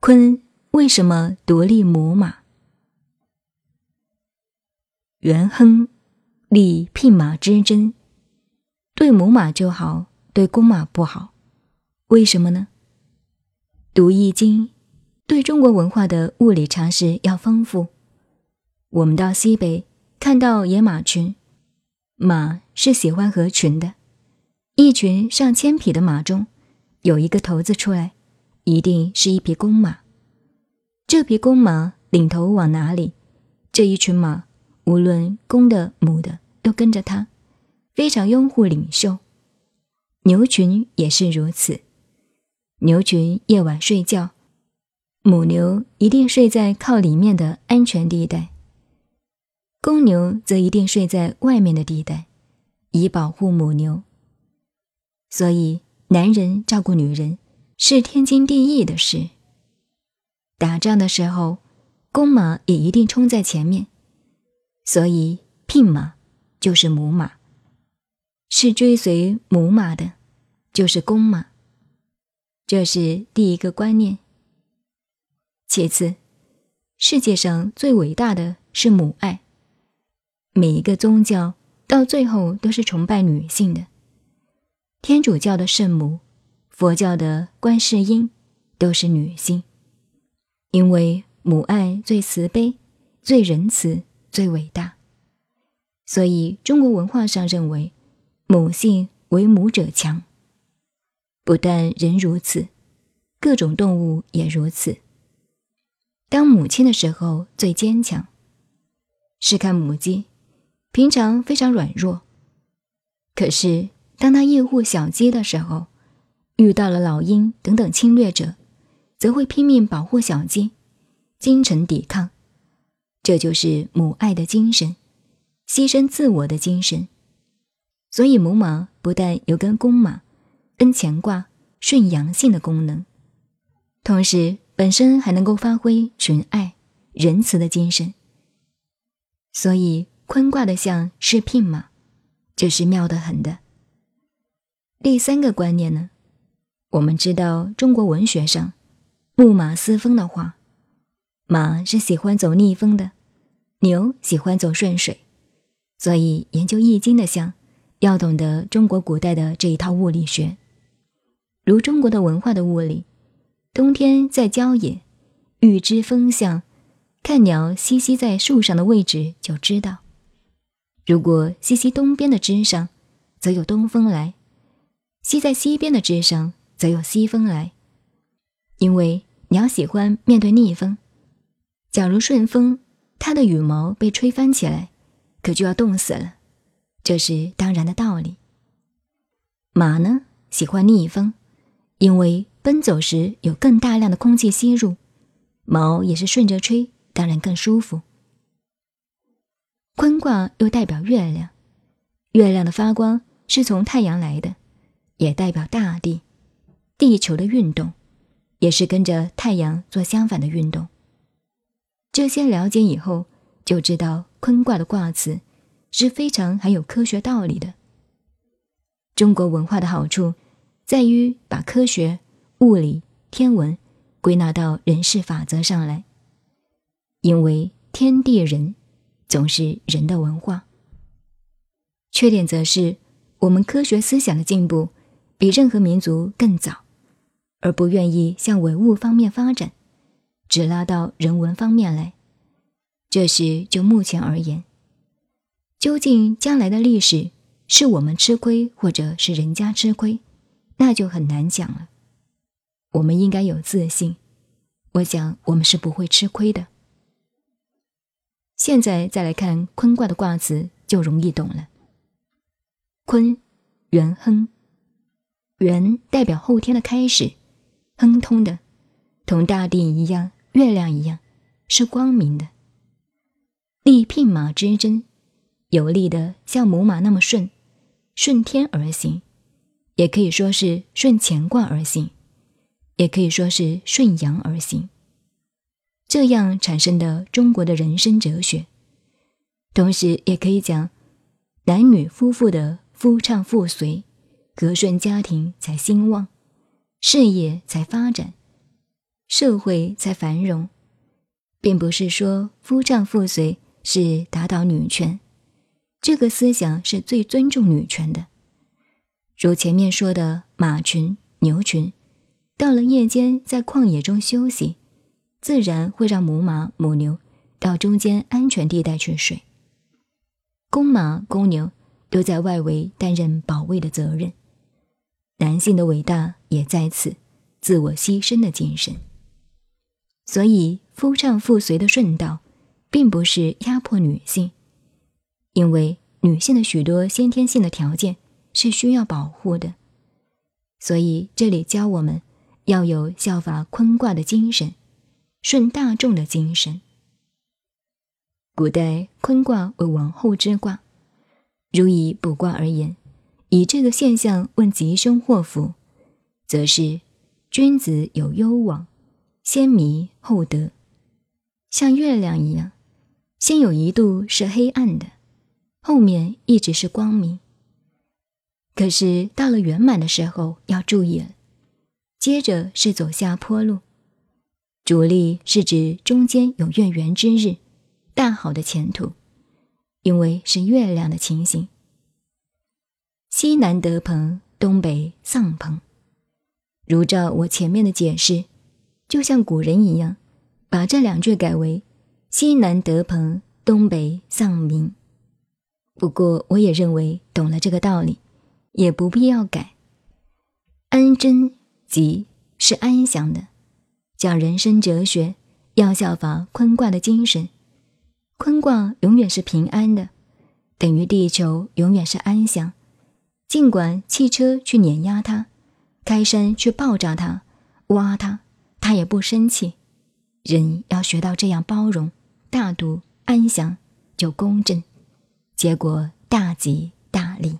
鲲为什么独立母马？元亨立牝马之贞，对母马就好，对公马不好。为什么呢？读《易经》，对中国文化的物理常识要丰富。我们到西北看到野马群，马是喜欢合群的。一群上千匹的马中，有一个头子出来，一定是一匹公马。这匹公马领头往哪里，这一群马。无论公的母的都跟着他，非常拥护领袖。牛群也是如此，牛群夜晚睡觉，母牛一定睡在靠里面的安全地带，公牛则一定睡在外面的地带，以保护母牛。所以，男人照顾女人是天经地义的事。打仗的时候，公马也一定冲在前面。所以，牝马就是母马，是追随母马的，就是公马。这是第一个观念。其次，世界上最伟大的是母爱。每一个宗教到最后都是崇拜女性的。天主教的圣母，佛教的观世音，都是女性，因为母爱最慈悲，最仁慈。最伟大，所以中国文化上认为母性为母者强。不但人如此，各种动物也如此。当母亲的时候最坚强。试看母鸡，平常非常软弱，可是当它夜护小鸡的时候，遇到了老鹰等等侵略者，则会拼命保护小鸡，精诚抵抗。这就是母爱的精神，牺牲自我的精神。所以母马不但有跟公马、跟乾卦顺阳性的功能，同时本身还能够发挥纯爱、仁慈的精神。所以坤卦的象是牝马，这是妙得很的。第三个观念呢，我们知道中国文学上木马司风的话。马是喜欢走逆风的，牛喜欢走顺水，所以研究易经的象，要懂得中国古代的这一套物理学。如中国的文化的物理，冬天在郊野，预知风向，看鸟栖息在树上的位置就知道。如果栖息东边的枝上，则有东风来；栖在西边的枝上，则有西风来。因为鸟喜欢面对逆风。假如顺风，它的羽毛被吹翻起来，可就要冻死了，这是当然的道理。马呢，喜欢逆风，因为奔走时有更大量的空气吸入，毛也是顺着吹，当然更舒服。坤卦又代表月亮，月亮的发光是从太阳来的，也代表大地，地球的运动，也是跟着太阳做相反的运动。这些了解以后，就知道坤卦的卦辞是非常含有科学道理的。中国文化的好处在于把科学、物理、天文归纳到人事法则上来，因为天地人总是人的文化。缺点则是我们科学思想的进步比任何民族更早，而不愿意向唯物方面发展。只拉到人文方面来，这是就目前而言。究竟将来的历史是我们吃亏，或者是人家吃亏，那就很难讲了。我们应该有自信，我想我们是不会吃亏的。现在再来看坤卦的卦辞，就容易懂了。坤，元亨，元代表后天的开始，亨通的，同大地一样。月亮一样，是光明的。立牝马之贞，有力的像母马那么顺，顺天而行，也可以说是顺乾卦而行，也可以说是顺阳而行。这样产生的中国的人生哲学，同时也可以讲男女夫妇的夫唱妇随，和顺家庭才兴旺，事业在发展。社会在繁荣，并不是说夫唱妇随是打倒女权。这个思想是最尊重女权的。如前面说的马群、牛群，到了夜间在旷野中休息，自然会让母马、母牛到中间安全地带去睡。公马、公牛都在外围担任保卫的责任。男性的伟大也在此，自我牺牲的精神。所以，夫唱妇随的顺道，并不是压迫女性，因为女性的许多先天性的条件是需要保护的。所以，这里教我们要有效法坤卦的精神，顺大众的精神。古代坤卦为王后之卦，如以卜卦而言。以这个现象问吉凶祸福，则是君子有攸往，先迷后得，像月亮一样，先有一度是黑暗的，后面一直是光明。可是到了圆满的时候要注意了，接着是走下坡路，主力是指中间有月圆之日，大好的前途，因为是月亮的情形。西南得朋，东北丧朋。如照我前面的解释，就像古人一样，把这两句改为西南得朋，东北丧民。不过，我也认为懂了这个道理，也不必要改。安贞吉是安详的，讲人生哲学要效法坤卦的精神。坤卦永远是平安的，等于地球永远是安详。尽管汽车去碾压它，开山去爆炸他，挖他，他也不生气。人要学到这样包容、大度、安详，就公正，结果大吉大利。